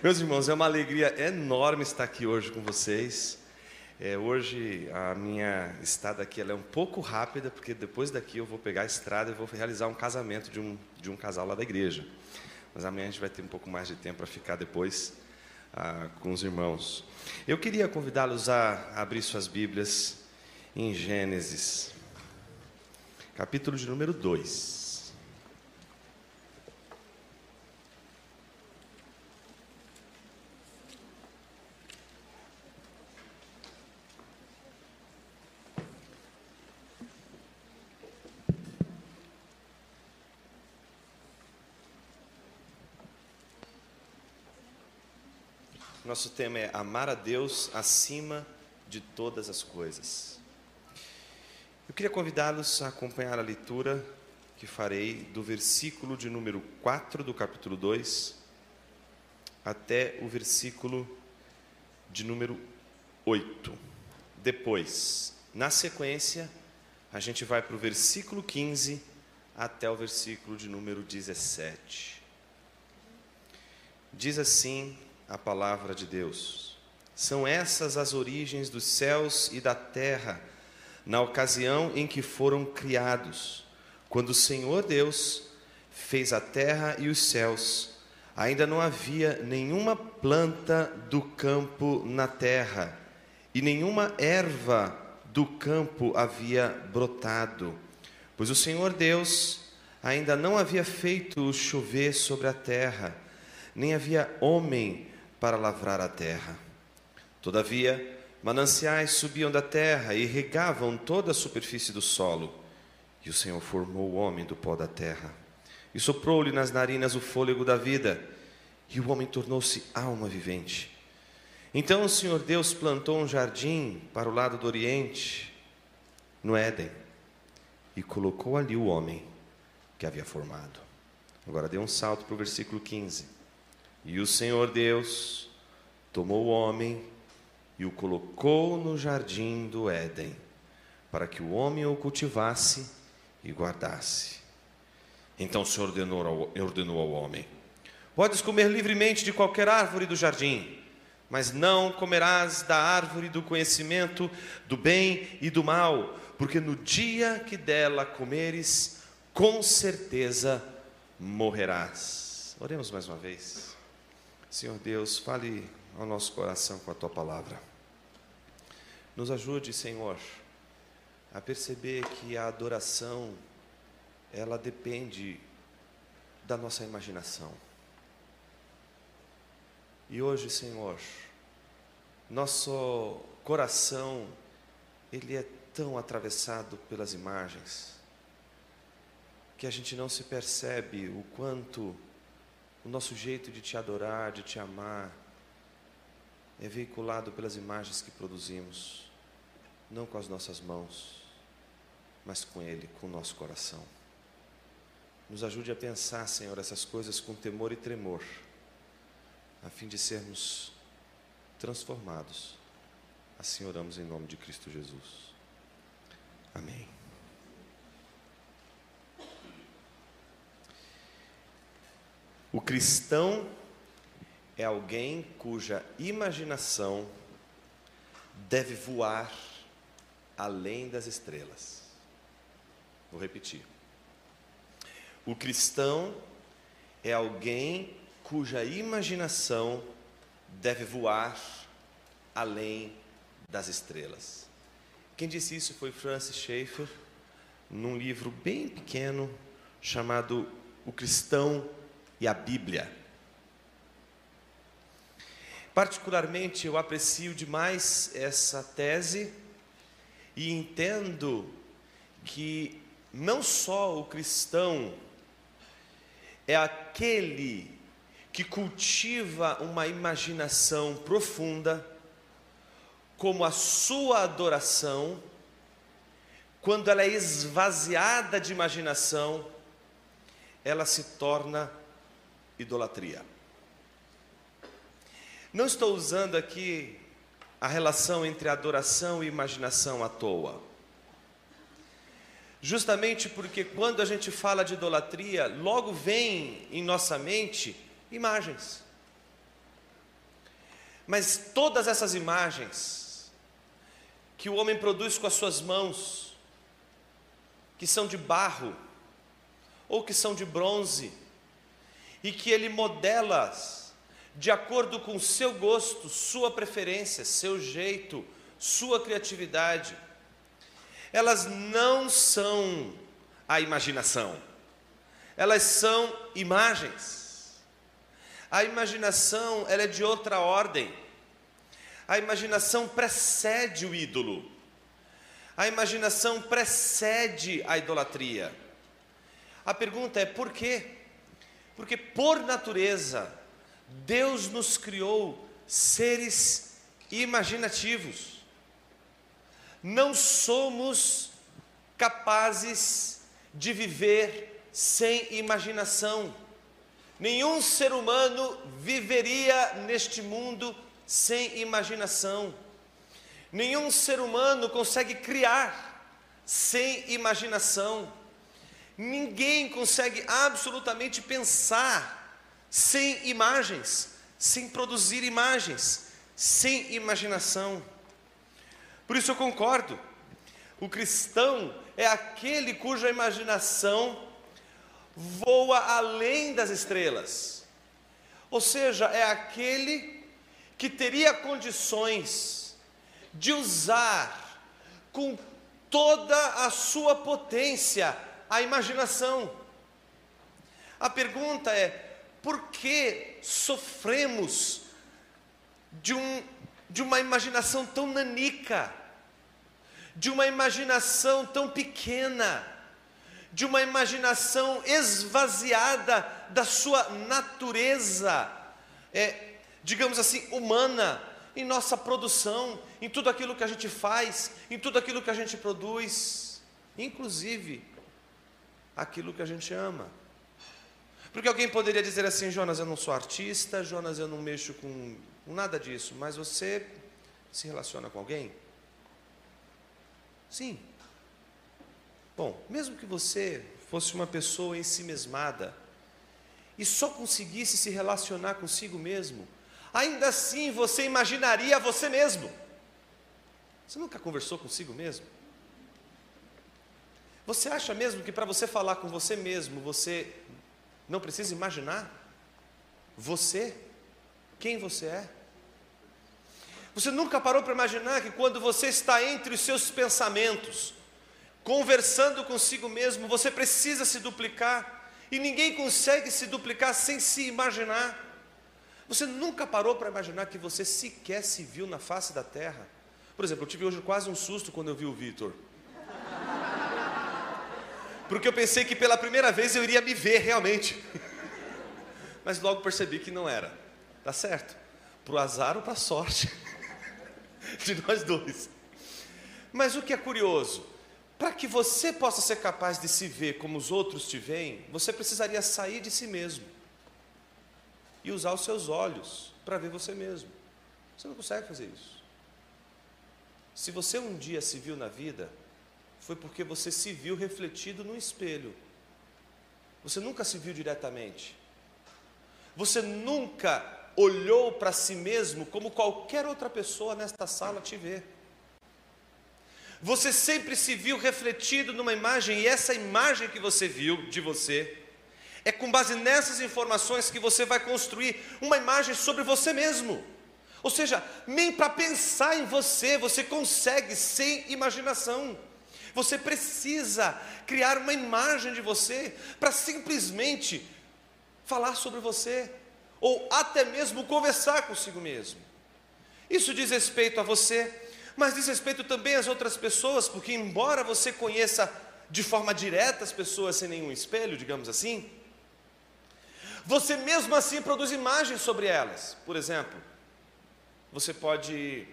Meus irmãos, é uma alegria enorme estar aqui hoje com vocês. É, hoje a minha estada aqui é um pouco rápida, porque depois daqui eu vou pegar a estrada e vou realizar um casamento de um, de um casal lá da igreja. Mas amanhã a gente vai ter um pouco mais de tempo para ficar depois ah, com os irmãos. Eu queria convidá-los a abrir suas Bíblias em Gênesis, capítulo de número 2. Nosso tema é amar a Deus acima de todas as coisas. Eu queria convidá-los a acompanhar a leitura que farei do versículo de número 4 do capítulo 2 até o versículo de número 8. Depois, na sequência, a gente vai para o versículo 15 até o versículo de número 17. Diz assim a palavra de Deus. São essas as origens dos céus e da terra, na ocasião em que foram criados, quando o Senhor Deus fez a terra e os céus. Ainda não havia nenhuma planta do campo na terra, e nenhuma erva do campo havia brotado, pois o Senhor Deus ainda não havia feito chover sobre a terra, nem havia homem para lavrar a terra. Todavia, mananciais subiam da terra e regavam toda a superfície do solo. E o Senhor formou o homem do pó da terra e soprou-lhe nas narinas o fôlego da vida, e o homem tornou-se alma vivente. Então o Senhor Deus plantou um jardim para o lado do oriente, no Éden, e colocou ali o homem que havia formado. Agora dê um salto para o versículo 15. E o Senhor Deus tomou o homem e o colocou no jardim do Éden, para que o homem o cultivasse e guardasse. Então o Senhor ordenou ao, ordenou ao homem: Podes comer livremente de qualquer árvore do jardim, mas não comerás da árvore do conhecimento do bem e do mal, porque no dia que dela comeres, com certeza morrerás. Oremos mais uma vez. Senhor Deus, fale ao nosso coração com a tua palavra. Nos ajude, Senhor, a perceber que a adoração ela depende da nossa imaginação. E hoje, Senhor, nosso coração ele é tão atravessado pelas imagens que a gente não se percebe o quanto o nosso jeito de te adorar, de te amar, é veiculado pelas imagens que produzimos, não com as nossas mãos, mas com Ele, com o nosso coração. Nos ajude a pensar, Senhor, essas coisas com temor e tremor, a fim de sermos transformados. Assim oramos em nome de Cristo Jesus. Amém. O cristão é alguém cuja imaginação deve voar além das estrelas. Vou repetir. O cristão é alguém cuja imaginação deve voar além das estrelas. Quem disse isso foi Francis Schaeffer, num livro bem pequeno chamado O Cristão e a Bíblia. Particularmente, eu aprecio demais essa tese e entendo que não só o cristão é aquele que cultiva uma imaginação profunda, como a sua adoração, quando ela é esvaziada de imaginação, ela se torna idolatria. Não estou usando aqui a relação entre adoração e imaginação à toa. Justamente porque quando a gente fala de idolatria, logo vem em nossa mente imagens. Mas todas essas imagens que o homem produz com as suas mãos, que são de barro, ou que são de bronze, e que ele modela de acordo com seu gosto, sua preferência, seu jeito, sua criatividade, elas não são a imaginação, elas são imagens. A imaginação ela é de outra ordem. A imaginação precede o ídolo. A imaginação precede a idolatria. A pergunta é por quê? Porque por natureza Deus nos criou seres imaginativos. Não somos capazes de viver sem imaginação. Nenhum ser humano viveria neste mundo sem imaginação. Nenhum ser humano consegue criar sem imaginação. Ninguém consegue absolutamente pensar sem imagens, sem produzir imagens, sem imaginação. Por isso eu concordo. O cristão é aquele cuja imaginação voa além das estrelas. Ou seja, é aquele que teria condições de usar com toda a sua potência a imaginação. A pergunta é: por que sofremos de, um, de uma imaginação tão nanica, de uma imaginação tão pequena, de uma imaginação esvaziada da sua natureza, é, digamos assim, humana, em nossa produção, em tudo aquilo que a gente faz, em tudo aquilo que a gente produz, inclusive aquilo que a gente ama. Porque alguém poderia dizer assim: Jonas, eu não sou artista, Jonas, eu não mexo com nada disso, mas você se relaciona com alguém? Sim. Bom, mesmo que você fosse uma pessoa em si mesmada e só conseguisse se relacionar consigo mesmo, ainda assim você imaginaria você mesmo. Você nunca conversou consigo mesmo? Você acha mesmo que para você falar com você mesmo, você não precisa imaginar você, quem você é. Você nunca parou para imaginar que quando você está entre os seus pensamentos, conversando consigo mesmo, você precisa se duplicar e ninguém consegue se duplicar sem se imaginar. Você nunca parou para imaginar que você sequer se viu na face da terra? Por exemplo, eu tive hoje quase um susto quando eu vi o Vitor. Porque eu pensei que pela primeira vez eu iria me ver realmente. Mas logo percebi que não era. Tá certo? Para o azar ou para sorte de nós dois. Mas o que é curioso, para que você possa ser capaz de se ver como os outros te veem, você precisaria sair de si mesmo e usar os seus olhos para ver você mesmo. Você não consegue fazer isso. Se você um dia se viu na vida, foi porque você se viu refletido no espelho. Você nunca se viu diretamente. Você nunca olhou para si mesmo como qualquer outra pessoa nesta sala te vê. Você sempre se viu refletido numa imagem, e essa imagem que você viu de você, é com base nessas informações que você vai construir uma imagem sobre você mesmo. Ou seja, nem para pensar em você você consegue sem imaginação. Você precisa criar uma imagem de você para simplesmente falar sobre você, ou até mesmo conversar consigo mesmo. Isso diz respeito a você, mas diz respeito também às outras pessoas, porque, embora você conheça de forma direta as pessoas sem nenhum espelho, digamos assim, você mesmo assim produz imagens sobre elas. Por exemplo, você pode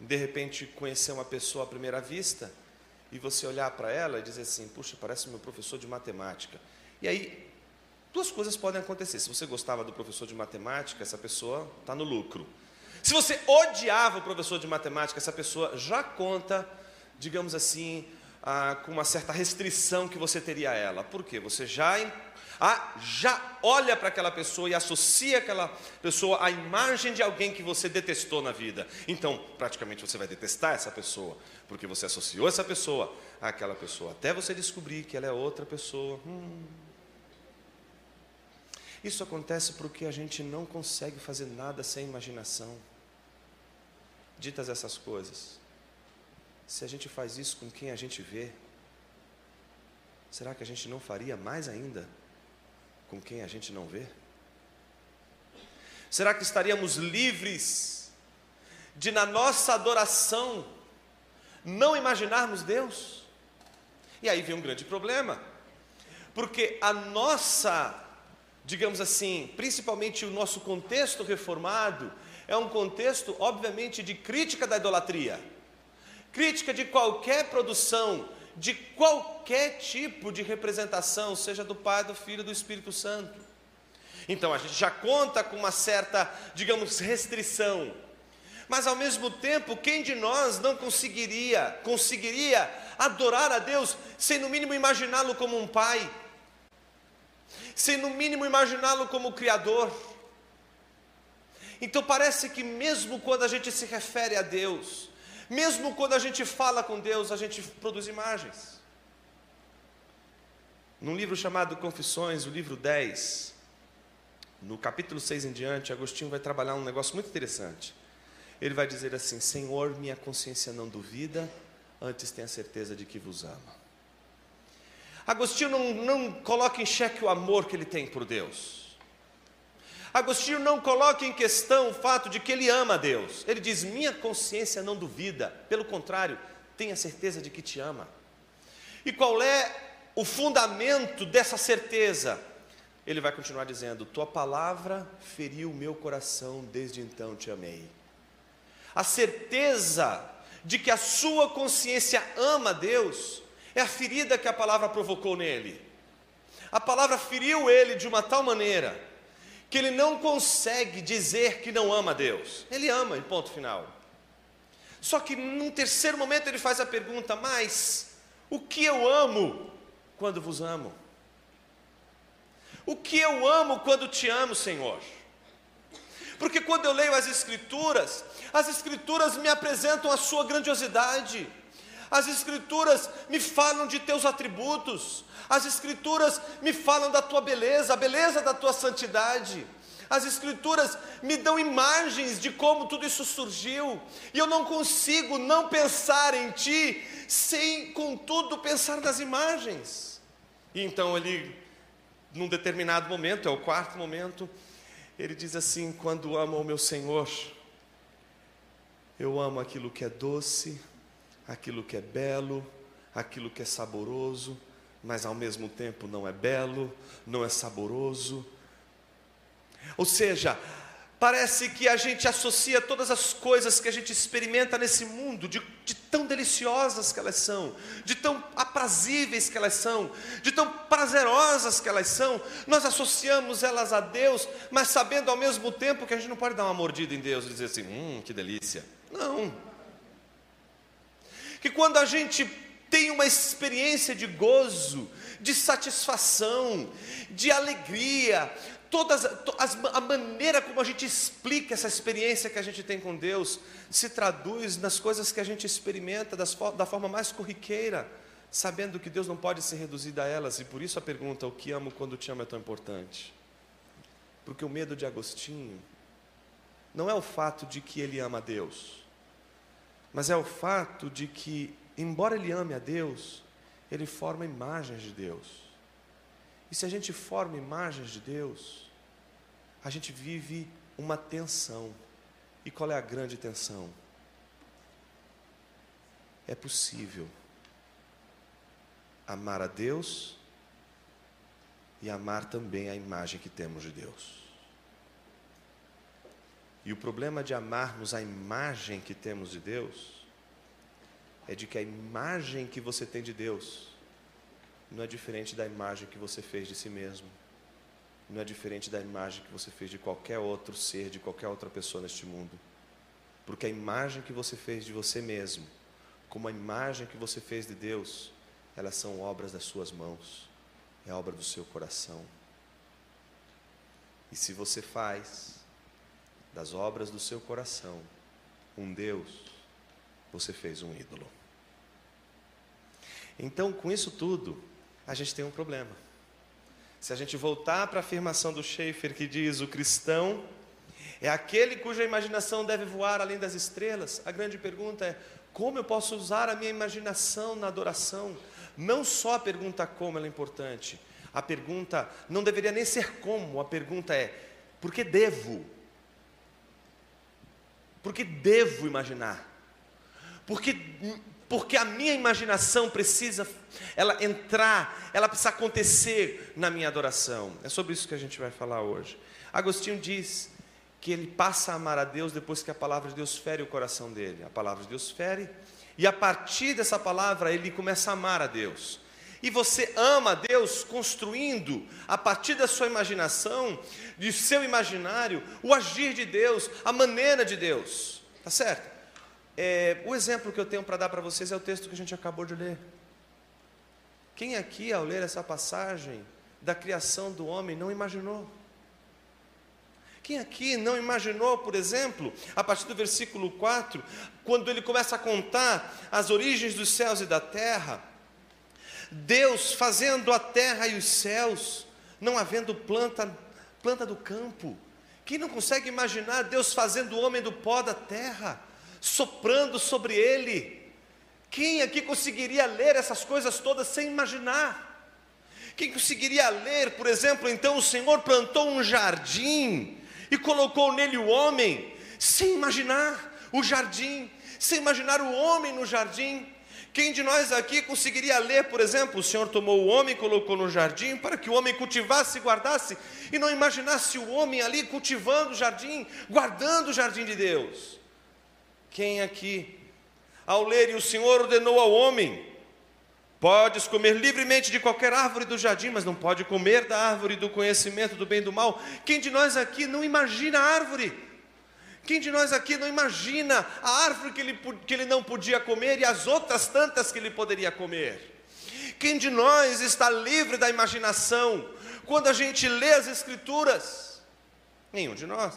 de repente conhecer uma pessoa à primeira vista e você olhar para ela e dizer assim: puxa, parece meu professor de matemática. E aí, duas coisas podem acontecer. Se você gostava do professor de matemática, essa pessoa está no lucro. Se você odiava o professor de matemática, essa pessoa já conta, digamos assim, ah, com uma certa restrição que você teria a ela. Por quê? Você já, ah, já olha para aquela pessoa e associa aquela pessoa à imagem de alguém que você detestou na vida. Então, praticamente você vai detestar essa pessoa, porque você associou essa pessoa àquela pessoa, até você descobrir que ela é outra pessoa. Hum. Isso acontece porque a gente não consegue fazer nada sem imaginação. Ditas essas coisas, se a gente faz isso com quem a gente vê, será que a gente não faria mais ainda com quem a gente não vê? Será que estaríamos livres de, na nossa adoração, não imaginarmos Deus? E aí vem um grande problema, porque a nossa, digamos assim, principalmente o nosso contexto reformado, é um contexto, obviamente, de crítica da idolatria crítica de qualquer produção, de qualquer tipo de representação, seja do Pai, do Filho do Espírito Santo. Então a gente já conta com uma certa, digamos, restrição. Mas ao mesmo tempo, quem de nós não conseguiria, conseguiria adorar a Deus sem no mínimo imaginá-lo como um pai? Sem no mínimo imaginá-lo como criador? Então parece que mesmo quando a gente se refere a Deus, mesmo quando a gente fala com Deus, a gente produz imagens. Num livro chamado Confissões, o livro 10, no capítulo 6 em diante, Agostinho vai trabalhar um negócio muito interessante. Ele vai dizer assim: Senhor, minha consciência não duvida, antes tenha certeza de que vos ama. Agostinho não, não coloca em xeque o amor que ele tem por Deus. Agostinho não coloca em questão o fato de que ele ama a Deus. Ele diz: Minha consciência não duvida, pelo contrário, tenha certeza de que te ama. E qual é o fundamento dessa certeza? Ele vai continuar dizendo: Tua palavra feriu o meu coração, desde então te amei. A certeza de que a sua consciência ama Deus é a ferida que a palavra provocou nele. A palavra feriu ele de uma tal maneira que ele não consegue dizer que não ama Deus. Ele ama, em ponto final. Só que num terceiro momento ele faz a pergunta: Mas o que eu amo quando vos amo? O que eu amo quando te amo, Senhor? Porque quando eu leio as Escrituras, as Escrituras me apresentam a sua grandiosidade, as Escrituras me falam de teus atributos, as Escrituras me falam da tua beleza, a beleza da tua santidade. As Escrituras me dão imagens de como tudo isso surgiu, e eu não consigo não pensar em Ti, sem, contudo, pensar nas imagens. E então ele, num determinado momento, é o quarto momento, ele diz assim: Quando amo o meu Senhor, eu amo aquilo que é doce, aquilo que é belo, aquilo que é saboroso, mas ao mesmo tempo não é belo, não é saboroso. Ou seja, parece que a gente associa todas as coisas que a gente experimenta nesse mundo, de, de, tão deliciosas que elas são, de tão aprazíveis que elas são, de tão prazerosas que elas são, nós associamos elas a Deus, mas sabendo ao mesmo tempo que a gente não pode dar uma mordida em Deus e dizer assim: hum, que delícia. Não. Que quando a gente tem uma experiência de gozo, de satisfação, de alegria. Todas, a maneira como a gente explica essa experiência que a gente tem com Deus se traduz nas coisas que a gente experimenta das, da forma mais corriqueira, sabendo que Deus não pode ser reduzido a elas, e por isso a pergunta: o que amo quando te amo é tão importante? Porque o medo de Agostinho não é o fato de que ele ama Deus, mas é o fato de que embora ele ame a Deus, ele forma imagens de Deus. E se a gente forma imagens de Deus, a gente vive uma tensão. E qual é a grande tensão? É possível amar a Deus e amar também a imagem que temos de Deus. E o problema de amarmos a imagem que temos de Deus é de que a imagem que você tem de Deus não é diferente da imagem que você fez de si mesmo, não é diferente da imagem que você fez de qualquer outro ser, de qualquer outra pessoa neste mundo, porque a imagem que você fez de você mesmo como a imagem que você fez de Deus, elas são obras das suas mãos, é obra do seu coração. E se você faz das obras do seu coração um Deus, você fez um ídolo. Então, com isso tudo, a gente tem um problema. Se a gente voltar para a afirmação do Schaefer que diz: o cristão é aquele cuja imaginação deve voar além das estrelas, a grande pergunta é: como eu posso usar a minha imaginação na adoração? Não só a pergunta como ela é importante, a pergunta não deveria nem ser como, a pergunta é: por que devo? Por que devo imaginar? Porque, porque a minha imaginação precisa ela entrar, ela precisa acontecer na minha adoração. É sobre isso que a gente vai falar hoje. Agostinho diz que ele passa a amar a Deus depois que a palavra de Deus fere o coração dele. A palavra de Deus fere, e a partir dessa palavra ele começa a amar a Deus. E você ama Deus construindo, a partir da sua imaginação, de seu imaginário, o agir de Deus, a maneira de Deus. Tá certo? É, o exemplo que eu tenho para dar para vocês é o texto que a gente acabou de ler. Quem aqui, ao ler essa passagem da criação do homem, não imaginou? Quem aqui não imaginou, por exemplo, a partir do versículo 4, quando ele começa a contar as origens dos céus e da terra, Deus fazendo a terra e os céus, não havendo planta, planta do campo. Quem não consegue imaginar Deus fazendo o homem do pó da terra, soprando sobre ele? Quem aqui conseguiria ler essas coisas todas sem imaginar? Quem conseguiria ler, por exemplo, então o Senhor plantou um jardim e colocou nele o homem, sem imaginar o jardim, sem imaginar o homem no jardim. Quem de nós aqui conseguiria ler, por exemplo, o Senhor tomou o homem e colocou no jardim para que o homem cultivasse e guardasse, e não imaginasse o homem ali cultivando o jardim, guardando o jardim de Deus? Quem aqui, ao ler, e o Senhor ordenou ao homem: Podes comer livremente de qualquer árvore do jardim, mas não pode comer da árvore do conhecimento do bem e do mal. Quem de nós aqui não imagina a árvore? Quem de nós aqui não imagina a árvore que ele, que ele não podia comer e as outras tantas que ele poderia comer? Quem de nós está livre da imaginação quando a gente lê as Escrituras? Nenhum de nós.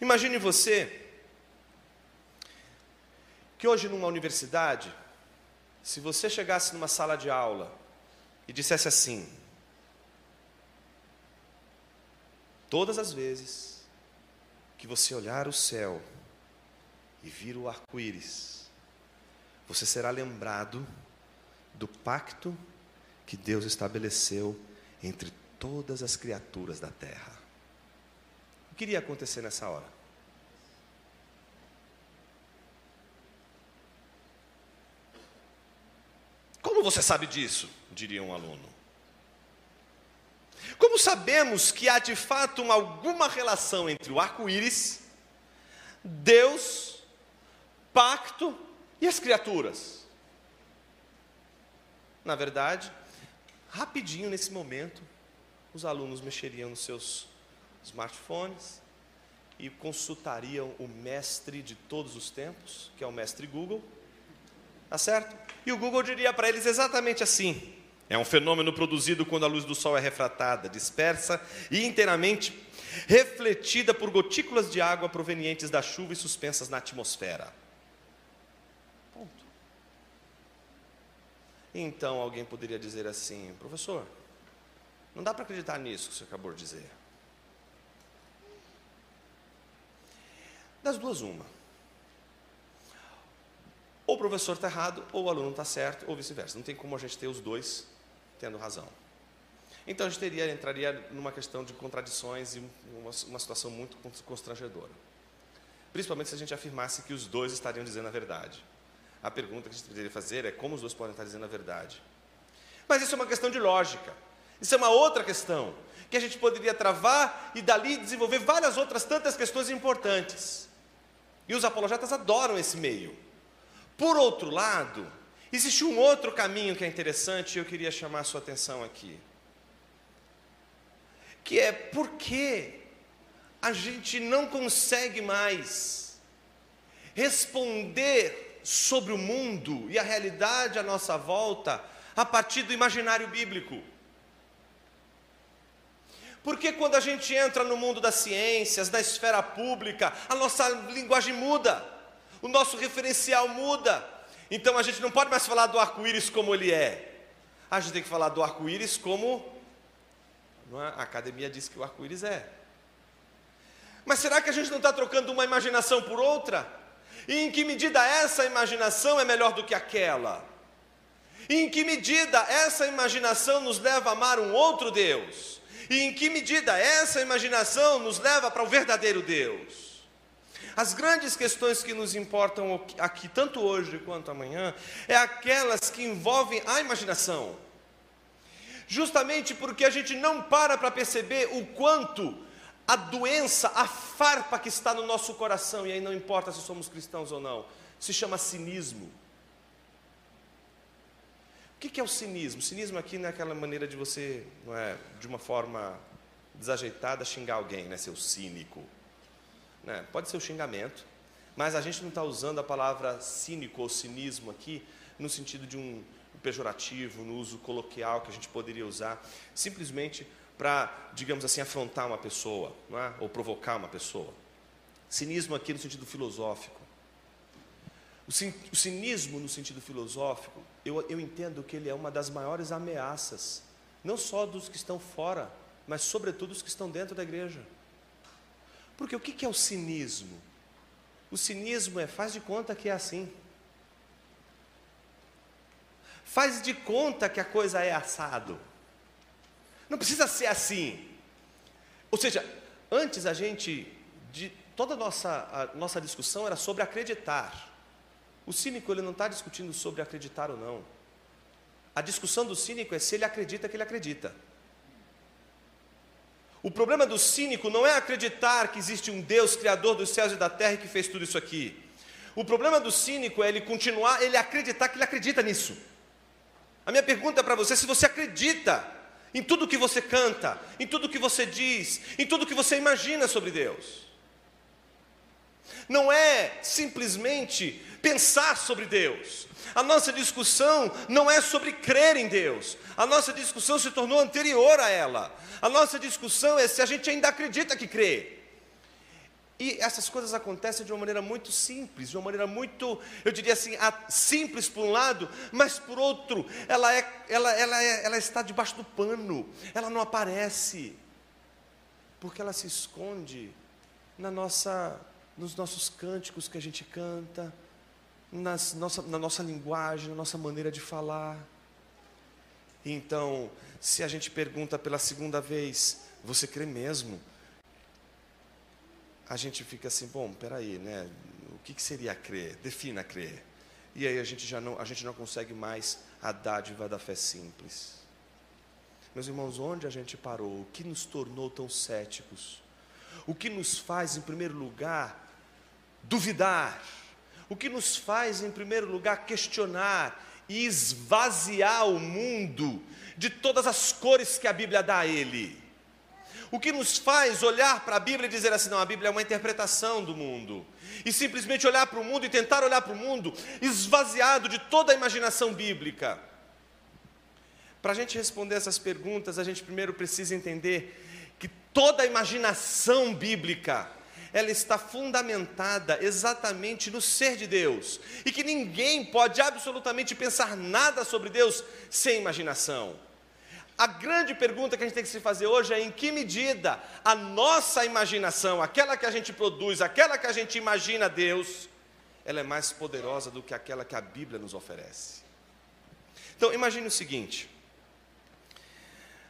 Imagine você que hoje numa universidade, se você chegasse numa sala de aula e dissesse assim: Todas as vezes que você olhar o céu e vir o arco-íris, você será lembrado do pacto que Deus estabeleceu entre todas as criaturas da terra. O que iria acontecer nessa hora? Como você sabe disso? diria um aluno. Como sabemos que há de fato alguma relação entre o arco-íris, Deus, pacto e as criaturas? Na verdade, rapidinho nesse momento, os alunos mexeriam nos seus smartphones e consultariam o mestre de todos os tempos, que é o mestre Google, Tá certo? E o Google diria para eles exatamente assim: é um fenômeno produzido quando a luz do sol é refratada, dispersa e inteiramente refletida por gotículas de água provenientes da chuva e suspensas na atmosfera. Ponto. Então alguém poderia dizer assim, professor, não dá para acreditar nisso que você acabou de dizer. Das duas, uma. Ou o professor está errado, ou o aluno está certo, ou vice-versa. Não tem como a gente ter os dois tendo razão. Então a gente teria, entraria numa questão de contradições e uma, uma situação muito constrangedora. Principalmente se a gente afirmasse que os dois estariam dizendo a verdade. A pergunta que a gente deveria fazer é como os dois podem estar dizendo a verdade. Mas isso é uma questão de lógica. Isso é uma outra questão que a gente poderia travar e dali desenvolver várias outras tantas questões importantes. E os apologetas adoram esse meio. Por outro lado, existe um outro caminho que é interessante e eu queria chamar a sua atenção aqui. Que é por que a gente não consegue mais responder sobre o mundo e a realidade à nossa volta a partir do imaginário bíblico. Porque quando a gente entra no mundo das ciências, na esfera pública, a nossa linguagem muda, o nosso referencial muda. Então a gente não pode mais falar do arco-íris como ele é. A gente tem que falar do arco-íris como é? a academia diz que o arco-íris é. Mas será que a gente não está trocando uma imaginação por outra? E em que medida essa imaginação é melhor do que aquela? E em que medida essa imaginação nos leva a amar um outro Deus? E em que medida essa imaginação nos leva para o verdadeiro Deus? As grandes questões que nos importam aqui, tanto hoje quanto amanhã, é aquelas que envolvem a imaginação. Justamente porque a gente não para para perceber o quanto a doença, a farpa que está no nosso coração, e aí não importa se somos cristãos ou não, se chama cinismo. O que é o cinismo? O cinismo aqui não é aquela maneira de você, não é, de uma forma desajeitada, xingar alguém, né, ser cínico. Né? Pode ser o xingamento, mas a gente não está usando a palavra cínico ou cinismo aqui no sentido de um pejorativo, no uso coloquial que a gente poderia usar, simplesmente para, digamos assim, afrontar uma pessoa, é? ou provocar uma pessoa. Cinismo aqui no sentido filosófico. O cinismo no sentido filosófico, eu, eu entendo que ele é uma das maiores ameaças, não só dos que estão fora, mas sobretudo dos que estão dentro da igreja. Porque o que é o cinismo? O cinismo é faz de conta que é assim. Faz de conta que a coisa é assado. Não precisa ser assim. Ou seja, antes a gente, de, toda a nossa, a nossa discussão era sobre acreditar. O cínico ele não está discutindo sobre acreditar ou não. A discussão do cínico é se ele acredita que ele acredita. O problema do cínico não é acreditar que existe um Deus criador dos céus e da terra que fez tudo isso aqui. O problema do cínico é ele continuar, ele acreditar que ele acredita nisso. A minha pergunta é para você: se você acredita em tudo que você canta, em tudo que você diz, em tudo que você imagina sobre Deus. Não é simplesmente pensar sobre Deus. A nossa discussão não é sobre crer em Deus. A nossa discussão se tornou anterior a ela. A nossa discussão é se a gente ainda acredita que crê. E essas coisas acontecem de uma maneira muito simples, de uma maneira muito, eu diria assim, simples por um lado, mas por outro, ela, é, ela, ela, é, ela está debaixo do pano, ela não aparece, porque ela se esconde na nossa, nos nossos cânticos que a gente canta, nas nossa, na nossa linguagem, na nossa maneira de falar. Então, se a gente pergunta pela segunda vez, você crê mesmo? a gente fica assim, bom, peraí, né? O que, que seria crer? Defina crer. E aí a gente já não, a gente não consegue mais a dádiva da fé simples. Meus irmãos, onde a gente parou? O que nos tornou tão céticos? O que nos faz, em primeiro lugar, duvidar? O que nos faz, em primeiro lugar, questionar e esvaziar o mundo de todas as cores que a Bíblia dá a ele? O que nos faz olhar para a Bíblia e dizer assim: não, a Bíblia é uma interpretação do mundo. E simplesmente olhar para o mundo e tentar olhar para o mundo esvaziado de toda a imaginação bíblica. Para a gente responder essas perguntas, a gente primeiro precisa entender que toda a imaginação bíblica ela está fundamentada exatamente no ser de Deus, e que ninguém pode absolutamente pensar nada sobre Deus sem imaginação. A grande pergunta que a gente tem que se fazer hoje é em que medida a nossa imaginação, aquela que a gente produz, aquela que a gente imagina Deus, ela é mais poderosa do que aquela que a Bíblia nos oferece. Então, imagine o seguinte: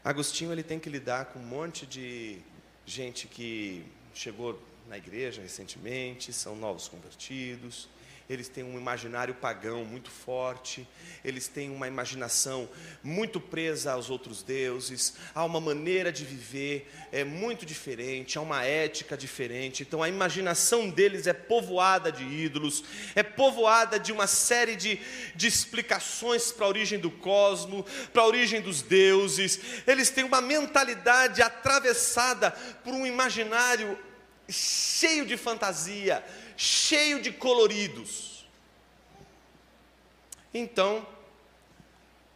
Agostinho ele tem que lidar com um monte de gente que chegou na igreja recentemente, são novos convertidos, eles têm um imaginário pagão muito forte, eles têm uma imaginação muito presa aos outros deuses, há uma maneira de viver é muito diferente, há uma ética diferente. Então a imaginação deles é povoada de ídolos, é povoada de uma série de, de explicações para a origem do cosmos, para a origem dos deuses. Eles têm uma mentalidade atravessada por um imaginário cheio de fantasia, cheio de coloridos. Então,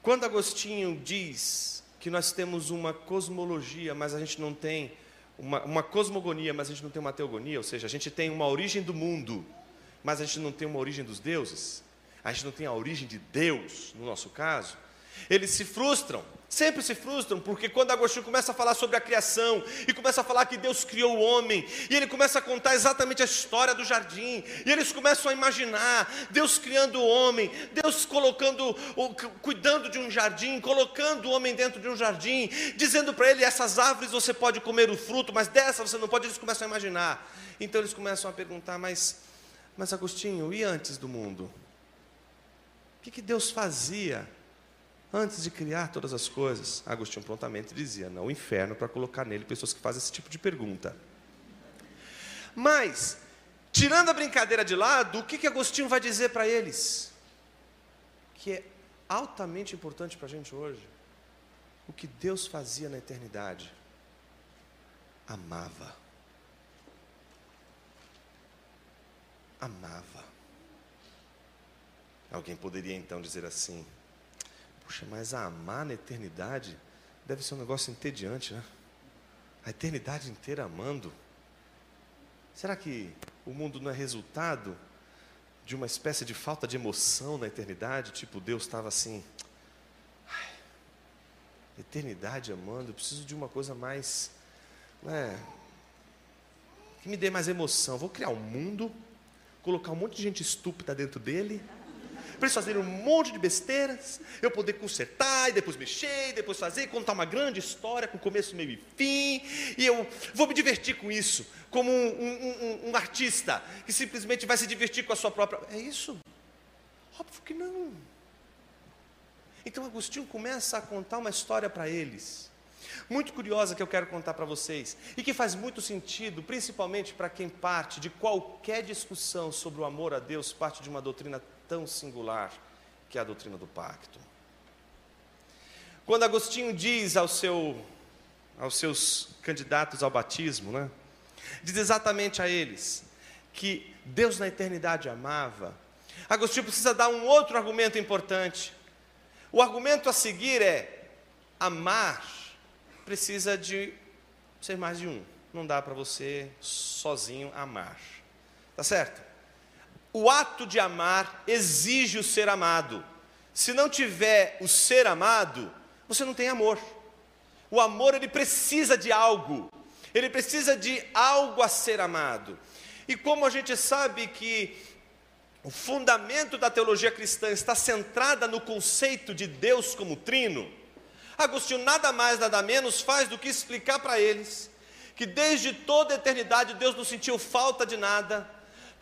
quando Agostinho diz que nós temos uma cosmologia, mas a gente não tem uma, uma cosmogonia, mas a gente não tem uma teogonia, ou seja, a gente tem uma origem do mundo, mas a gente não tem uma origem dos deuses, a gente não tem a origem de Deus, no nosso caso, eles se frustram, sempre se frustram, porque quando Agostinho começa a falar sobre a criação e começa a falar que Deus criou o homem, e ele começa a contar exatamente a história do jardim, e eles começam a imaginar Deus criando o homem, Deus colocando, cuidando de um jardim, colocando o homem dentro de um jardim, dizendo para ele: essas árvores você pode comer o fruto, mas dessa você não pode. Eles começam a imaginar. Então eles começam a perguntar: mas, mas Agostinho, e antes do mundo? O que, que Deus fazia? Antes de criar todas as coisas? Agostinho prontamente dizia: não, o inferno para colocar nele pessoas que fazem esse tipo de pergunta. Mas, tirando a brincadeira de lado, o que, que Agostinho vai dizer para eles? Que é altamente importante para a gente hoje. O que Deus fazia na eternidade? Amava. Amava. Alguém poderia então dizer assim: Puxa, mas amar na eternidade deve ser um negócio entediante, né? A eternidade inteira amando. Será que o mundo não é resultado de uma espécie de falta de emoção na eternidade? Tipo, Deus estava assim. Eternidade amando, eu preciso de uma coisa mais. Né, que me dê mais emoção. Vou criar um mundo, colocar um monte de gente estúpida dentro dele para eles fazerem um monte de besteiras, eu poder consertar e depois mexer, e depois fazer, contar uma grande história com começo, meio e fim, e eu vou me divertir com isso, como um, um, um, um artista que simplesmente vai se divertir com a sua própria. É isso? Óbvio que não. Então Agostinho começa a contar uma história para eles, muito curiosa que eu quero contar para vocês, e que faz muito sentido, principalmente para quem parte de qualquer discussão sobre o amor a Deus, parte de uma doutrina tão singular que é a doutrina do pacto. Quando Agostinho diz ao seu, aos seus candidatos ao batismo, né, diz exatamente a eles que Deus na eternidade amava, Agostinho precisa dar um outro argumento importante. O argumento a seguir é: amar precisa de ser mais de um. Não dá para você sozinho amar. Tá certo? O ato de amar exige o ser amado. Se não tiver o ser amado, você não tem amor. O amor ele precisa de algo. Ele precisa de algo a ser amado. E como a gente sabe que o fundamento da teologia cristã está centrada no conceito de Deus como trino, Agostinho nada mais, nada menos faz do que explicar para eles que desde toda a eternidade Deus não sentiu falta de nada,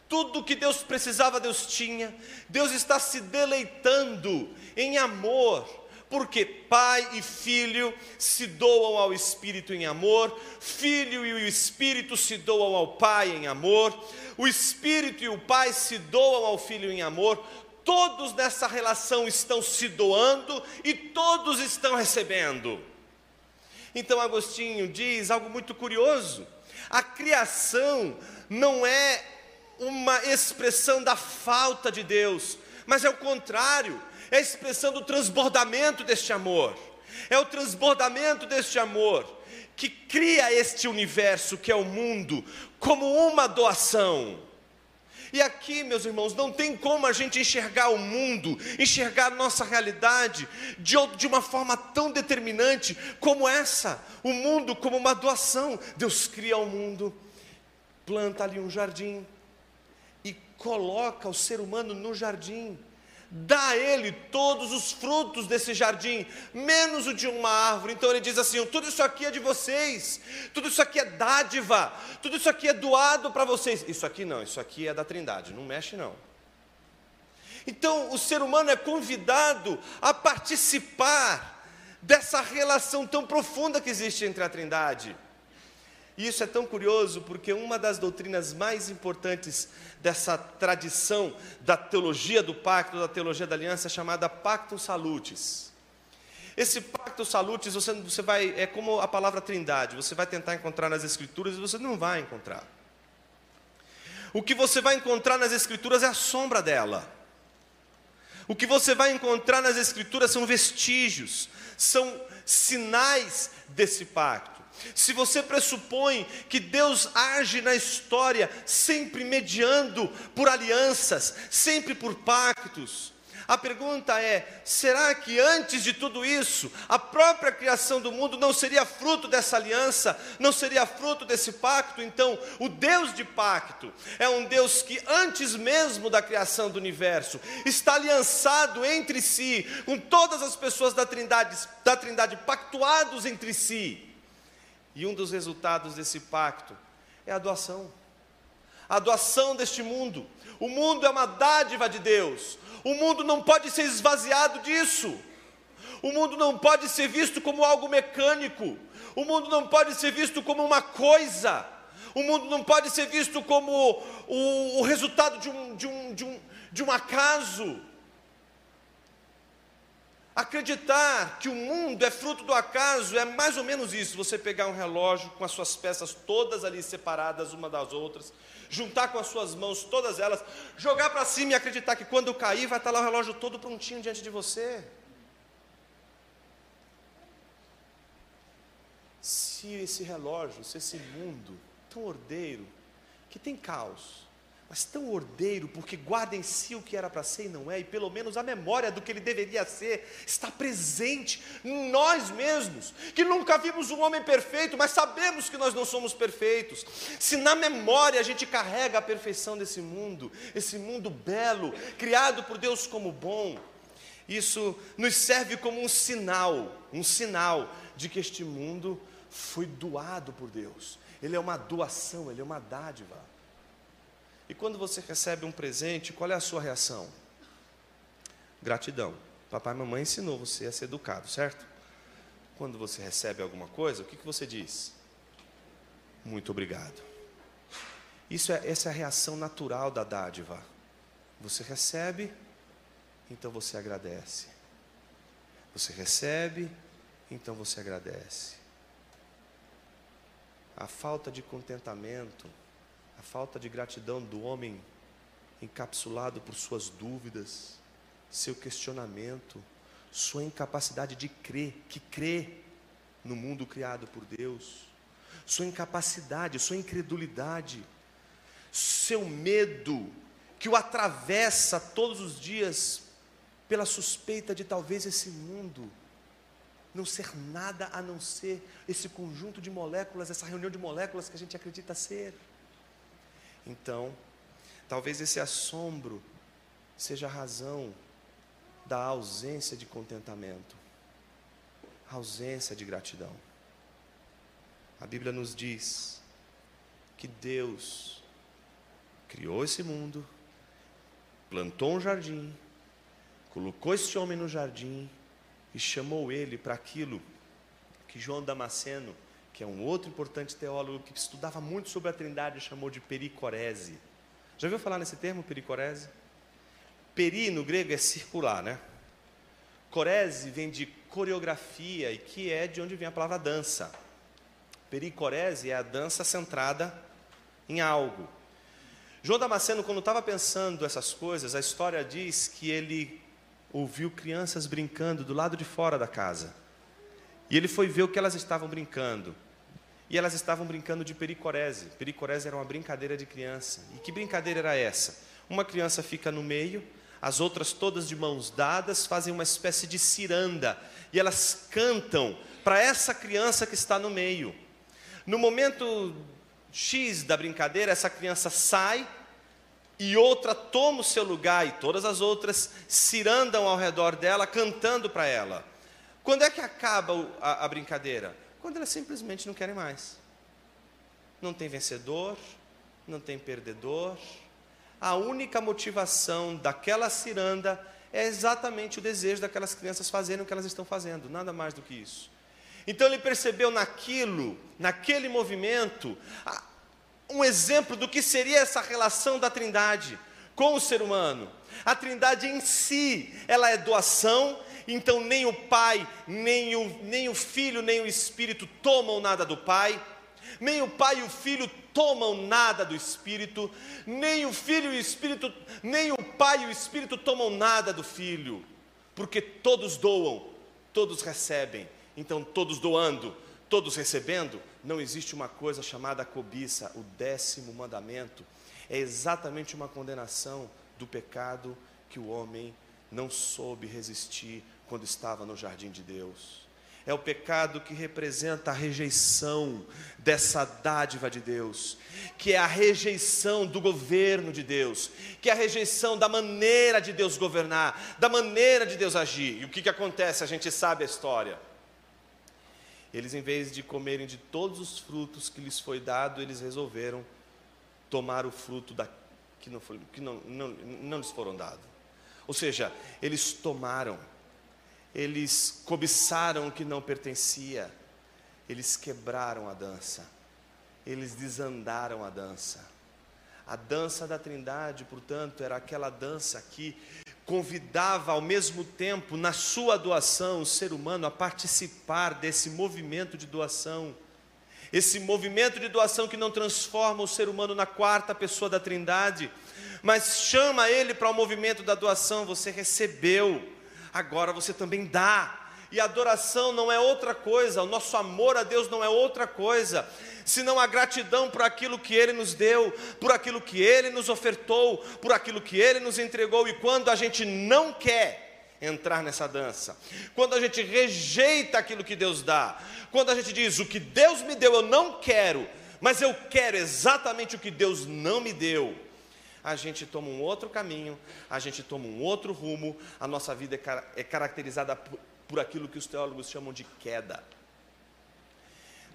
tudo que Deus precisava, Deus tinha. Deus está se deleitando em amor, porque Pai e Filho se doam ao Espírito em amor, Filho e o Espírito se doam ao Pai em amor, o Espírito e o Pai se doam ao Filho em amor. Todos nessa relação estão se doando e todos estão recebendo. Então Agostinho diz algo muito curioso: a criação não é uma expressão da falta de Deus, mas é o contrário, é a expressão do transbordamento deste amor, é o transbordamento deste amor que cria este universo que é o mundo como uma doação. E aqui, meus irmãos, não tem como a gente enxergar o mundo, enxergar a nossa realidade de, de uma forma tão determinante como essa, o mundo como uma doação. Deus cria o mundo, planta ali um jardim, coloca o ser humano no jardim, dá a ele todos os frutos desse jardim, menos o de uma árvore. Então ele diz assim: tudo isso aqui é de vocês, tudo isso aqui é dádiva, tudo isso aqui é doado para vocês. Isso aqui não, isso aqui é da Trindade, não mexe não. Então o ser humano é convidado a participar dessa relação tão profunda que existe entre a Trindade. E isso é tão curioso porque uma das doutrinas mais importantes dessa tradição da teologia do pacto, da teologia da aliança, é chamada Pactum Salutis. Esse Pactum Salutis, você, você vai, é como a palavra trindade, você vai tentar encontrar nas escrituras e você não vai encontrar. O que você vai encontrar nas Escrituras é a sombra dela. O que você vai encontrar nas Escrituras são vestígios, são sinais desse pacto. Se você pressupõe que Deus age na história sempre mediando por alianças, sempre por pactos, a pergunta é: será que antes de tudo isso, a própria criação do mundo não seria fruto dessa aliança, não seria fruto desse pacto? Então, o Deus de pacto é um Deus que, antes mesmo da criação do universo, está aliançado entre si, com todas as pessoas da Trindade, da Trindade pactuados entre si. E um dos resultados desse pacto é a doação a doação deste mundo. O mundo é uma dádiva de Deus. O mundo não pode ser esvaziado disso. O mundo não pode ser visto como algo mecânico. O mundo não pode ser visto como uma coisa. O mundo não pode ser visto como o, o resultado de um, de, um, de, um, de um acaso. Acreditar que o mundo é fruto do acaso é mais ou menos isso: você pegar um relógio com as suas peças todas ali separadas uma das outras, juntar com as suas mãos todas elas, jogar para cima e acreditar que quando cair vai estar lá o relógio todo prontinho diante de você. Se esse relógio, se esse mundo tão ordeiro, que tem caos, mas tão ordeiro, porque guarda em si o que era para ser e não é, e pelo menos a memória do que ele deveria ser está presente em nós mesmos, que nunca vimos um homem perfeito, mas sabemos que nós não somos perfeitos. Se na memória a gente carrega a perfeição desse mundo, esse mundo belo, criado por Deus como bom, isso nos serve como um sinal, um sinal de que este mundo foi doado por Deus. Ele é uma doação, ele é uma dádiva. E quando você recebe um presente, qual é a sua reação? Gratidão. Papai e mamãe ensinou você a ser educado, certo? Quando você recebe alguma coisa, o que, que você diz? Muito obrigado. Isso é, essa é a reação natural da dádiva. Você recebe, então você agradece. Você recebe, então você agradece. A falta de contentamento a falta de gratidão do homem encapsulado por suas dúvidas, seu questionamento, sua incapacidade de crer, que crê no mundo criado por Deus, sua incapacidade, sua incredulidade, seu medo que o atravessa todos os dias pela suspeita de talvez esse mundo não ser nada a não ser esse conjunto de moléculas, essa reunião de moléculas que a gente acredita ser. Então, talvez esse assombro seja a razão da ausência de contentamento, ausência de gratidão. A Bíblia nos diz que Deus criou esse mundo, plantou um jardim, colocou esse homem no jardim e chamou ele para aquilo que João Damasceno que é um outro importante teólogo que estudava muito sobre a Trindade, chamou de pericorese. Já ouviu falar nesse termo, pericorese? Peri no grego é circular, né? Corese vem de coreografia e que é de onde vem a palavra dança. Pericorese é a dança centrada em algo. João Damasceno, quando estava pensando essas coisas, a história diz que ele ouviu crianças brincando do lado de fora da casa. E ele foi ver o que elas estavam brincando. E elas estavam brincando de pericorese. Pericorese era uma brincadeira de criança. E que brincadeira era essa? Uma criança fica no meio, as outras todas de mãos dadas fazem uma espécie de ciranda e elas cantam para essa criança que está no meio. No momento X da brincadeira, essa criança sai e outra toma o seu lugar e todas as outras cirandam ao redor dela cantando para ela. Quando é que acaba a, a brincadeira? Quando elas simplesmente não querem mais. Não tem vencedor, não tem perdedor. A única motivação daquela ciranda é exatamente o desejo daquelas crianças fazerem o que elas estão fazendo, nada mais do que isso. Então ele percebeu naquilo, naquele movimento, um exemplo do que seria essa relação da Trindade com o ser humano. A Trindade em si, ela é doação, então nem o Pai, nem o, nem o Filho, nem o Espírito tomam nada do Pai. Nem o Pai e o Filho tomam nada do Espírito, nem o Filho e o Espírito, nem o Pai e o Espírito tomam nada do Filho, porque todos doam, todos recebem. Então, todos doando, todos recebendo, não existe uma coisa chamada cobiça. O décimo mandamento é exatamente uma condenação do pecado que o homem não soube resistir quando estava no jardim de Deus é o pecado que representa a rejeição dessa dádiva de Deus, que é a rejeição do governo de Deus, que é a rejeição da maneira de Deus governar, da maneira de Deus agir. E o que, que acontece? A gente sabe a história. Eles, em vez de comerem de todos os frutos que lhes foi dado, eles resolveram tomar o fruto da, que, não, foi, que não, não, não lhes foram dados. Ou seja, eles tomaram eles cobiçaram o que não pertencia, eles quebraram a dança, eles desandaram a dança. A dança da Trindade, portanto, era aquela dança que convidava ao mesmo tempo, na sua doação, o ser humano a participar desse movimento de doação. Esse movimento de doação que não transforma o ser humano na quarta pessoa da Trindade, mas chama ele para o movimento da doação. Você recebeu, agora você também dá. E adoração não é outra coisa, o nosso amor a Deus não é outra coisa, senão a gratidão por aquilo que Ele nos deu, por aquilo que Ele nos ofertou, por aquilo que Ele nos entregou. E quando a gente não quer entrar nessa dança, quando a gente rejeita aquilo que Deus dá, quando a gente diz o que Deus me deu eu não quero, mas eu quero exatamente o que Deus não me deu, a gente toma um outro caminho, a gente toma um outro rumo, a nossa vida é, é caracterizada por, por aquilo que os teólogos chamam de queda.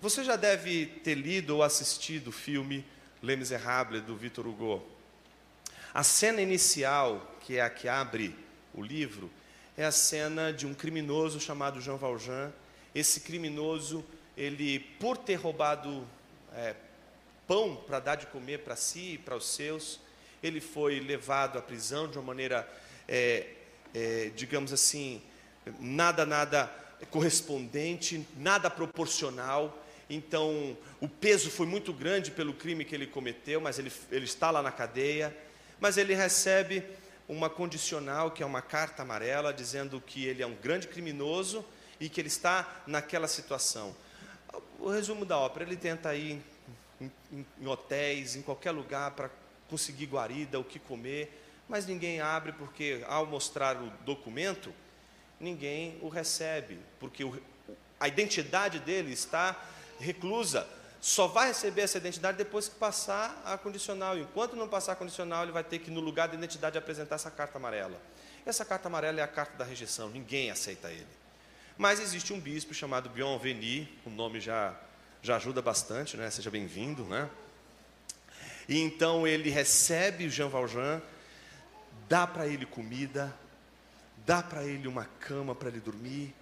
Você já deve ter lido ou assistido o filme Les Miserables, do Victor Hugo. A cena inicial, que é a que abre o livro, é a cena de um criminoso chamado Jean Valjean. Esse criminoso, ele, por ter roubado é, pão para dar de comer para si e para os seus, ele foi levado à prisão de uma maneira, é, é, digamos assim, nada, nada correspondente, nada proporcional. Então, o peso foi muito grande pelo crime que ele cometeu, mas ele, ele está lá na cadeia. Mas ele recebe uma condicional, que é uma carta amarela, dizendo que ele é um grande criminoso e que ele está naquela situação. O resumo da ópera: ele tenta ir em, em, em hotéis, em qualquer lugar, para conseguir guarida, o que comer, mas ninguém abre porque ao mostrar o documento, ninguém o recebe, porque o, a identidade dele está reclusa. Só vai receber essa identidade depois que passar a condicional. Enquanto não passar a condicional, ele vai ter que, no lugar da identidade, apresentar essa carta amarela. Essa carta amarela é a carta da rejeição, ninguém aceita ele. Mas existe um bispo chamado Bienveni, o nome já, já ajuda bastante, né? seja bem-vindo, né? E então ele recebe o Jean Valjean, dá para ele comida, dá para ele uma cama para ele dormir,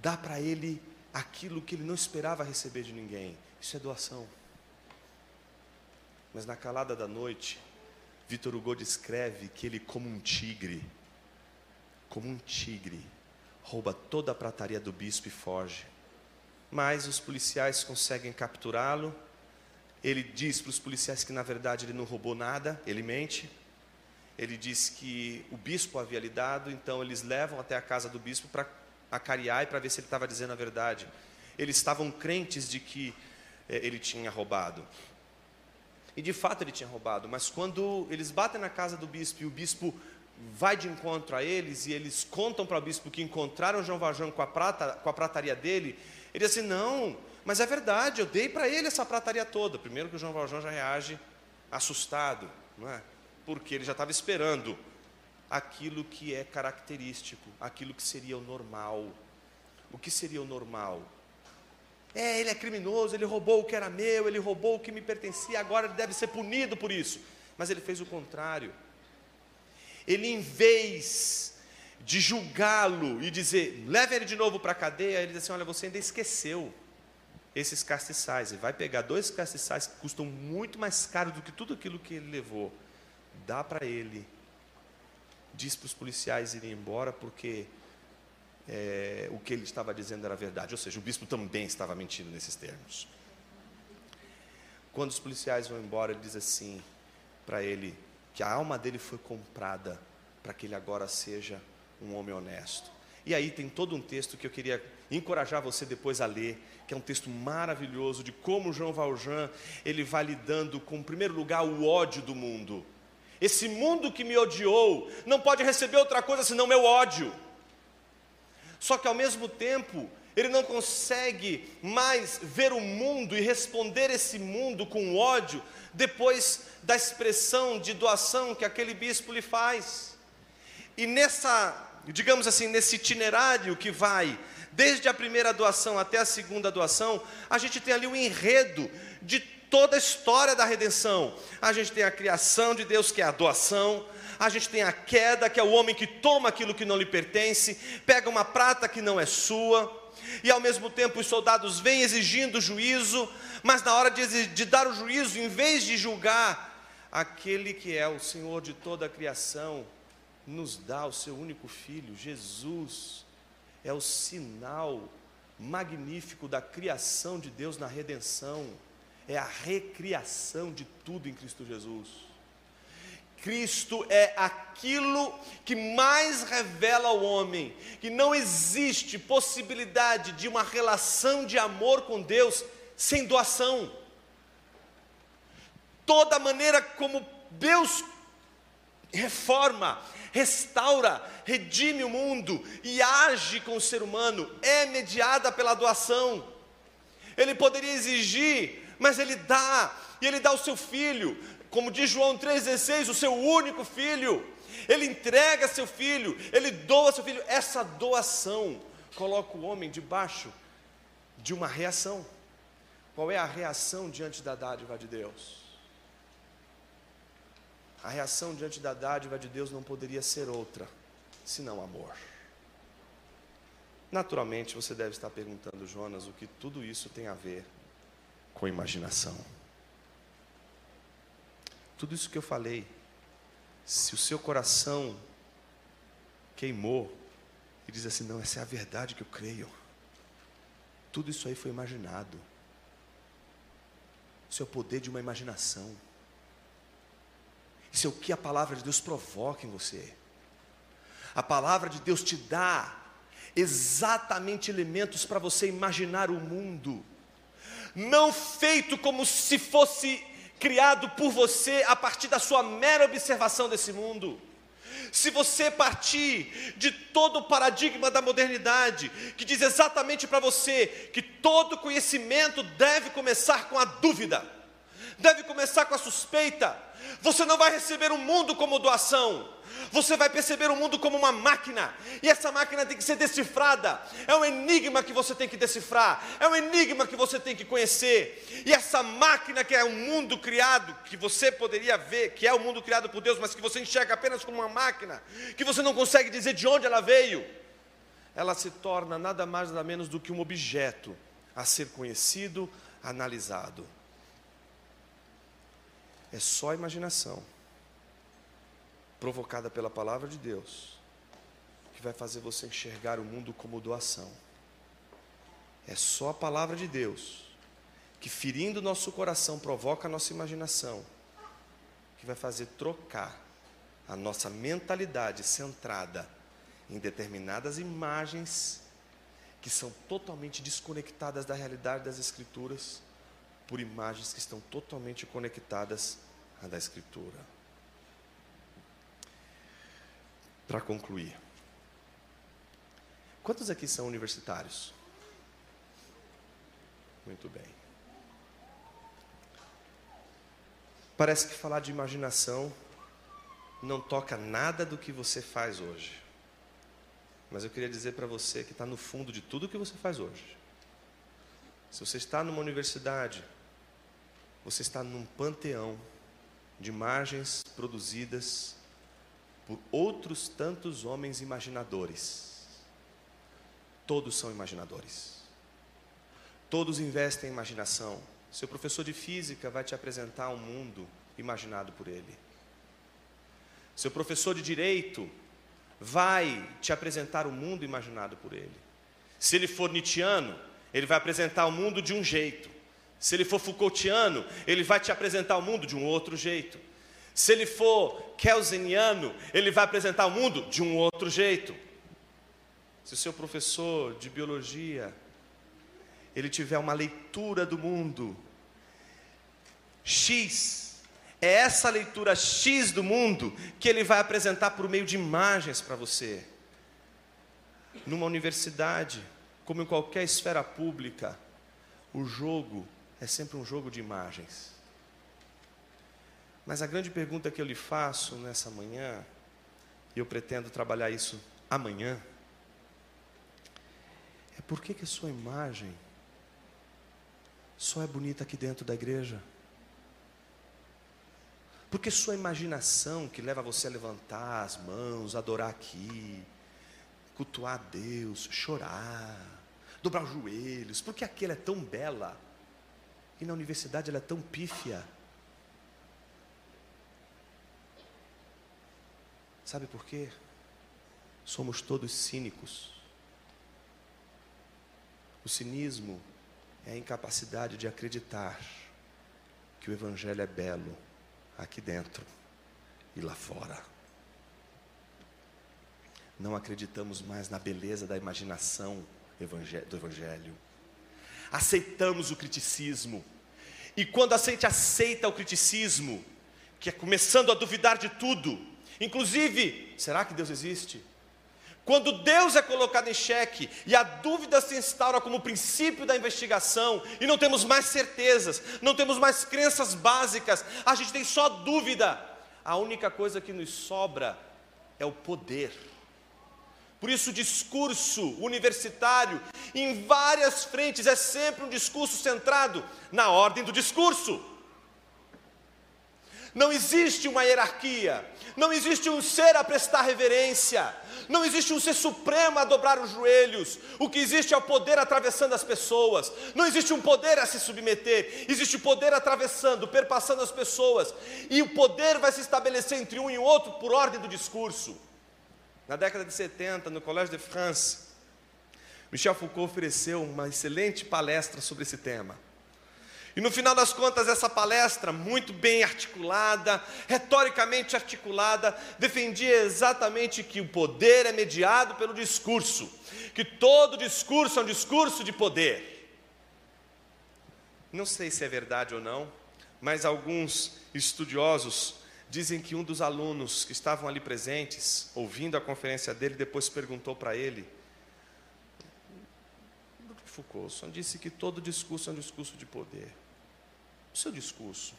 dá para ele aquilo que ele não esperava receber de ninguém. Isso é doação. Mas na calada da noite, Vitor Hugo descreve que ele, como um tigre, como um tigre, rouba toda a prataria do bispo e foge. Mas os policiais conseguem capturá-lo ele diz para os policiais que na verdade ele não roubou nada, ele mente. Ele diz que o bispo havia lhe dado, então eles levam até a casa do bispo para acariar e para ver se ele estava dizendo a verdade. Eles estavam crentes de que eh, ele tinha roubado. E de fato ele tinha roubado, mas quando eles batem na casa do bispo e o bispo vai de encontro a eles e eles contam para o bispo que encontraram João Valjean com a, prata, com a prataria dele, ele diz assim: não, mas é verdade, eu dei para ele essa prataria toda. Primeiro que o João Valjean já reage assustado, não é? Porque ele já estava esperando aquilo que é característico, aquilo que seria o normal. O que seria o normal? É, ele é criminoso, ele roubou o que era meu, ele roubou o que me pertencia, agora ele deve ser punido por isso. Mas ele fez o contrário. Ele, em vez de julgá-lo e dizer, leve ele de novo para a cadeia, ele diz assim: Olha, você ainda esqueceu esses castiçais. Ele vai pegar dois castiçais que custam muito mais caro do que tudo aquilo que ele levou. Dá para ele. Diz para os policiais irem embora porque é, o que ele estava dizendo era verdade. Ou seja, o bispo também estava mentindo nesses termos. quando os policiais vão embora, ele diz assim para ele que a alma dele foi comprada para que ele agora seja um homem honesto. E aí tem todo um texto que eu queria encorajar você depois a ler, que é um texto maravilhoso de como João Valjean, ele vai lidando com, em primeiro lugar, o ódio do mundo. Esse mundo que me odiou não pode receber outra coisa senão meu ódio. Só que ao mesmo tempo, ele não consegue mais ver o mundo e responder esse mundo com ódio depois da expressão de doação que aquele bispo lhe faz. E nessa, digamos assim, nesse itinerário que vai desde a primeira doação até a segunda doação, a gente tem ali o um enredo de toda a história da redenção. A gente tem a criação de Deus, que é a doação, a gente tem a queda, que é o homem que toma aquilo que não lhe pertence, pega uma prata que não é sua, e ao mesmo tempo os soldados vêm exigindo juízo, mas na hora de, de dar o juízo, em vez de julgar aquele que é o Senhor de toda a criação, nos dá o seu único filho, Jesus, é o sinal magnífico da criação de Deus na redenção, é a recriação de tudo em Cristo Jesus. Cristo é aquilo que mais revela ao homem que não existe possibilidade de uma relação de amor com Deus sem doação. Toda maneira como Deus reforma, restaura, redime o mundo e age com o ser humano é mediada pela doação. Ele poderia exigir, mas ele dá, e ele dá o seu filho como diz João 3,16, o seu único filho, ele entrega seu filho, ele doa seu filho. Essa doação coloca o homem debaixo de uma reação. Qual é a reação diante da dádiva de Deus? A reação diante da dádiva de Deus não poderia ser outra, senão amor. Naturalmente você deve estar perguntando, Jonas, o que tudo isso tem a ver com imaginação. Tudo isso que eu falei, se o seu coração queimou e diz assim: não, essa é a verdade que eu creio, tudo isso aí foi imaginado. Isso é o poder de uma imaginação. Isso é o que a palavra de Deus provoca em você. A palavra de Deus te dá exatamente elementos para você imaginar o mundo, não feito como se fosse criado por você a partir da sua mera observação desse mundo. Se você partir de todo o paradigma da modernidade, que diz exatamente para você que todo conhecimento deve começar com a dúvida, deve começar com a suspeita, você não vai receber o mundo como doação, você vai perceber o mundo como uma máquina, e essa máquina tem que ser decifrada. É um enigma que você tem que decifrar, é um enigma que você tem que conhecer. E essa máquina que é um mundo criado, que você poderia ver, que é o um mundo criado por Deus, mas que você enxerga apenas como uma máquina, que você não consegue dizer de onde ela veio, ela se torna nada mais nada menos do que um objeto a ser conhecido, analisado. É só imaginação provocada pela palavra de Deus, que vai fazer você enxergar o mundo como doação. É só a palavra de Deus, que ferindo nosso coração provoca a nossa imaginação, que vai fazer trocar a nossa mentalidade centrada em determinadas imagens que são totalmente desconectadas da realidade das Escrituras, por imagens que estão totalmente conectadas à da Escritura. para concluir. Quantos aqui são universitários? Muito bem. Parece que falar de imaginação não toca nada do que você faz hoje. Mas eu queria dizer para você que está no fundo de tudo que você faz hoje. Se você está numa universidade, você está num panteão de imagens produzidas por outros tantos homens imaginadores. Todos são imaginadores. Todos investem em imaginação. Seu professor de física vai te apresentar um mundo imaginado por ele. Seu professor de direito vai te apresentar o um mundo imaginado por ele. Se ele for Nietzscheano, ele vai apresentar o mundo de um jeito. Se ele for Foucaultiano, ele vai te apresentar o mundo de um outro jeito. Se ele for Kelseniano, ele vai apresentar o mundo de um outro jeito. Se o seu professor de biologia ele tiver uma leitura do mundo X, é essa leitura X do mundo que ele vai apresentar por meio de imagens para você. Numa universidade, como em qualquer esfera pública, o jogo é sempre um jogo de imagens. Mas a grande pergunta que eu lhe faço nessa manhã, e eu pretendo trabalhar isso amanhã, é por que, que a sua imagem só é bonita aqui dentro da igreja? Porque sua imaginação que leva você a levantar as mãos, adorar aqui, cultuar a Deus, chorar, dobrar os joelhos, porque aqui ela é tão bela e na universidade ela é tão pífia. Sabe por quê? Somos todos cínicos. O cinismo é a incapacidade de acreditar que o Evangelho é belo aqui dentro e lá fora. Não acreditamos mais na beleza da imaginação do Evangelho. Aceitamos o criticismo. E quando a gente aceita o criticismo, que é começando a duvidar de tudo, inclusive, será que Deus existe? Quando Deus é colocado em xeque e a dúvida se instaura como princípio da investigação, e não temos mais certezas, não temos mais crenças básicas, a gente tem só dúvida, a única coisa que nos sobra é o poder. Por isso, o discurso universitário, em várias frentes, é sempre um discurso centrado na ordem do discurso. Não existe uma hierarquia, não existe um ser a prestar reverência, não existe um ser supremo a dobrar os joelhos. O que existe é o poder atravessando as pessoas. Não existe um poder a se submeter, existe o poder atravessando, perpassando as pessoas. E o poder vai se estabelecer entre um e outro por ordem do discurso. Na década de 70, no Collège de France, Michel Foucault ofereceu uma excelente palestra sobre esse tema. E no final das contas, essa palestra, muito bem articulada, retoricamente articulada, defendia exatamente que o poder é mediado pelo discurso, que todo discurso é um discurso de poder. Não sei se é verdade ou não, mas alguns estudiosos dizem que um dos alunos que estavam ali presentes, ouvindo a conferência dele, depois perguntou para ele: Foucault, disse que todo discurso é um discurso de poder. O seu discurso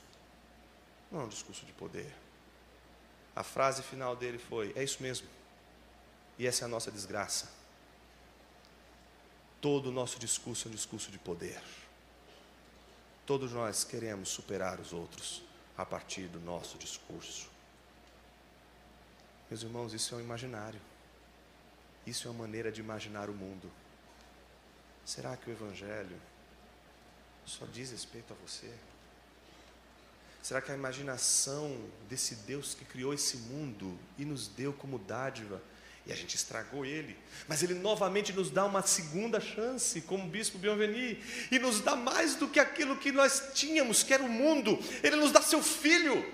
não é um discurso de poder. A frase final dele foi: É isso mesmo. E essa é a nossa desgraça. Todo o nosso discurso é um discurso de poder. Todos nós queremos superar os outros a partir do nosso discurso. Meus irmãos, isso é um imaginário. Isso é uma maneira de imaginar o mundo. Será que o Evangelho só diz respeito a você? Será que a imaginação desse Deus que criou esse mundo e nos deu como dádiva, e a gente estragou ele, mas ele novamente nos dá uma segunda chance, como bispo Bienveni, e nos dá mais do que aquilo que nós tínhamos, que era o mundo, ele nos dá seu filho.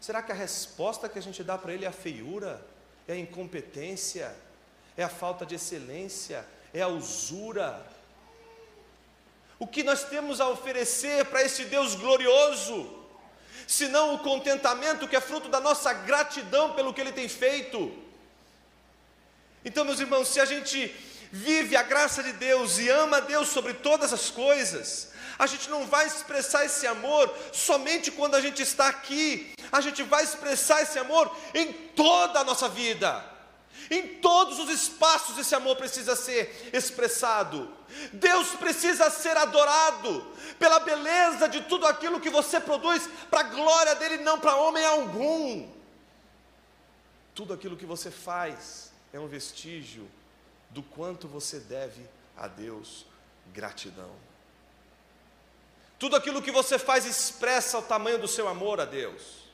Será que a resposta que a gente dá para ele é a feiura, é a incompetência, é a falta de excelência, é a usura? O que nós temos a oferecer para esse Deus glorioso? senão o contentamento que é fruto da nossa gratidão pelo que Ele tem feito. Então, meus irmãos, se a gente vive a graça de Deus e ama Deus sobre todas as coisas, a gente não vai expressar esse amor somente quando a gente está aqui, a gente vai expressar esse amor em toda a nossa vida. Em todos os espaços esse amor precisa ser expressado. Deus precisa ser adorado pela beleza de tudo aquilo que você produz, para a glória dele, não para homem algum. Tudo aquilo que você faz é um vestígio do quanto você deve a Deus gratidão. Tudo aquilo que você faz expressa o tamanho do seu amor a Deus.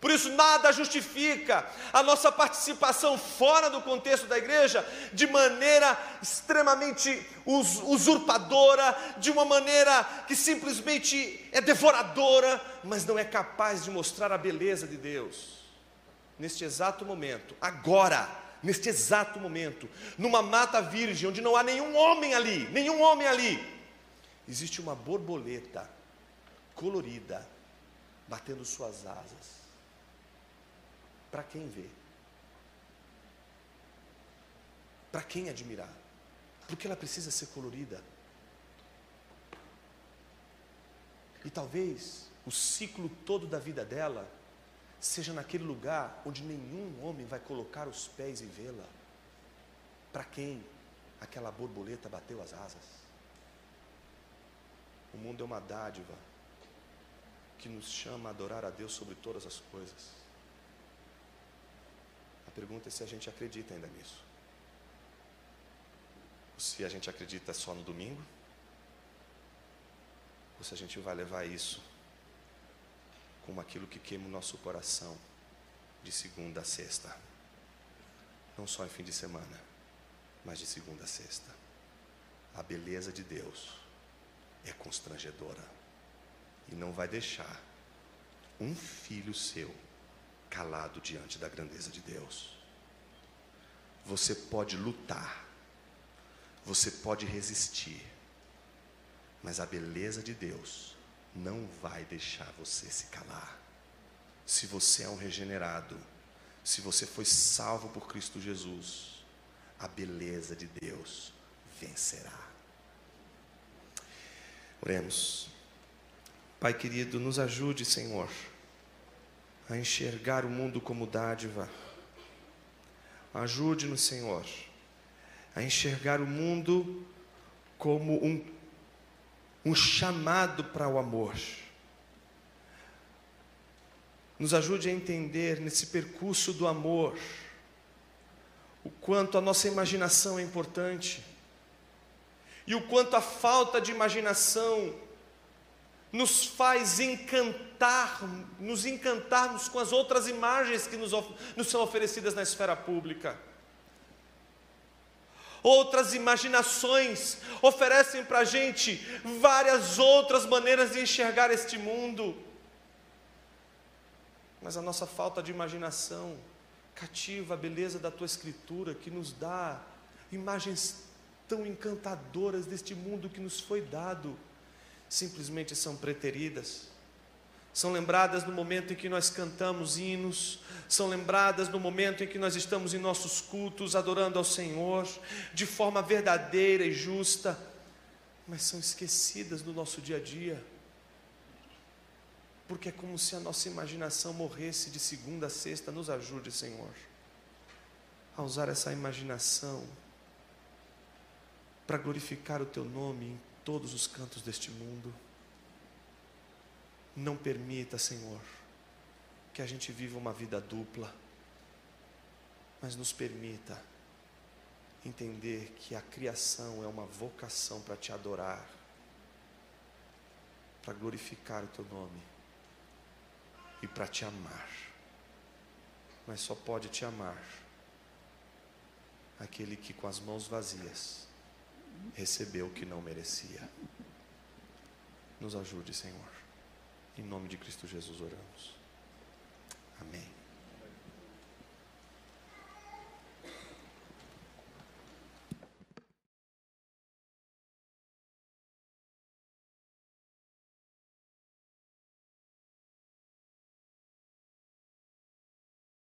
Por isso, nada justifica a nossa participação fora do contexto da igreja de maneira extremamente usurpadora, de uma maneira que simplesmente é devoradora, mas não é capaz de mostrar a beleza de Deus. Neste exato momento, agora, neste exato momento, numa mata virgem, onde não há nenhum homem ali, nenhum homem ali, existe uma borboleta colorida batendo suas asas para quem vê? Para quem admirar? Porque ela precisa ser colorida. E talvez o ciclo todo da vida dela seja naquele lugar onde nenhum homem vai colocar os pés e vê-la. Para quem aquela borboleta bateu as asas? O mundo é uma dádiva que nos chama a adorar a Deus sobre todas as coisas pergunta é se a gente acredita ainda nisso. Ou se a gente acredita só no domingo, ou se a gente vai levar isso como aquilo que queima o nosso coração de segunda a sexta. Não só em fim de semana, mas de segunda a sexta. A beleza de Deus é constrangedora e não vai deixar um filho seu calado diante da grandeza de Deus. Você pode lutar, você pode resistir, mas a beleza de Deus não vai deixar você se calar. Se você é um regenerado, se você foi salvo por Cristo Jesus, a beleza de Deus vencerá. Oremos. Pai querido, nos ajude, Senhor a enxergar o mundo como dádiva. Ajude-nos, Senhor, a enxergar o mundo como um, um chamado para o amor. Nos ajude a entender nesse percurso do amor o quanto a nossa imaginação é importante e o quanto a falta de imaginação nos faz encantar, nos encantarmos com as outras imagens que nos, nos são oferecidas na esfera pública. Outras imaginações oferecem para a gente várias outras maneiras de enxergar este mundo. Mas a nossa falta de imaginação cativa a beleza da tua escritura que nos dá imagens tão encantadoras deste mundo que nos foi dado simplesmente são preteridas. São lembradas no momento em que nós cantamos hinos, são lembradas no momento em que nós estamos em nossos cultos adorando ao Senhor de forma verdadeira e justa, mas são esquecidas no nosso dia a dia, porque é como se a nossa imaginação morresse de segunda a sexta. Nos ajude, Senhor, a usar essa imaginação para glorificar o Teu nome em todos os cantos deste mundo. Não permita, Senhor, que a gente viva uma vida dupla, mas nos permita entender que a criação é uma vocação para te adorar, para glorificar o teu nome e para te amar. Mas só pode te amar aquele que com as mãos vazias recebeu o que não merecia. Nos ajude, Senhor. Em nome de Cristo Jesus oramos. Amém.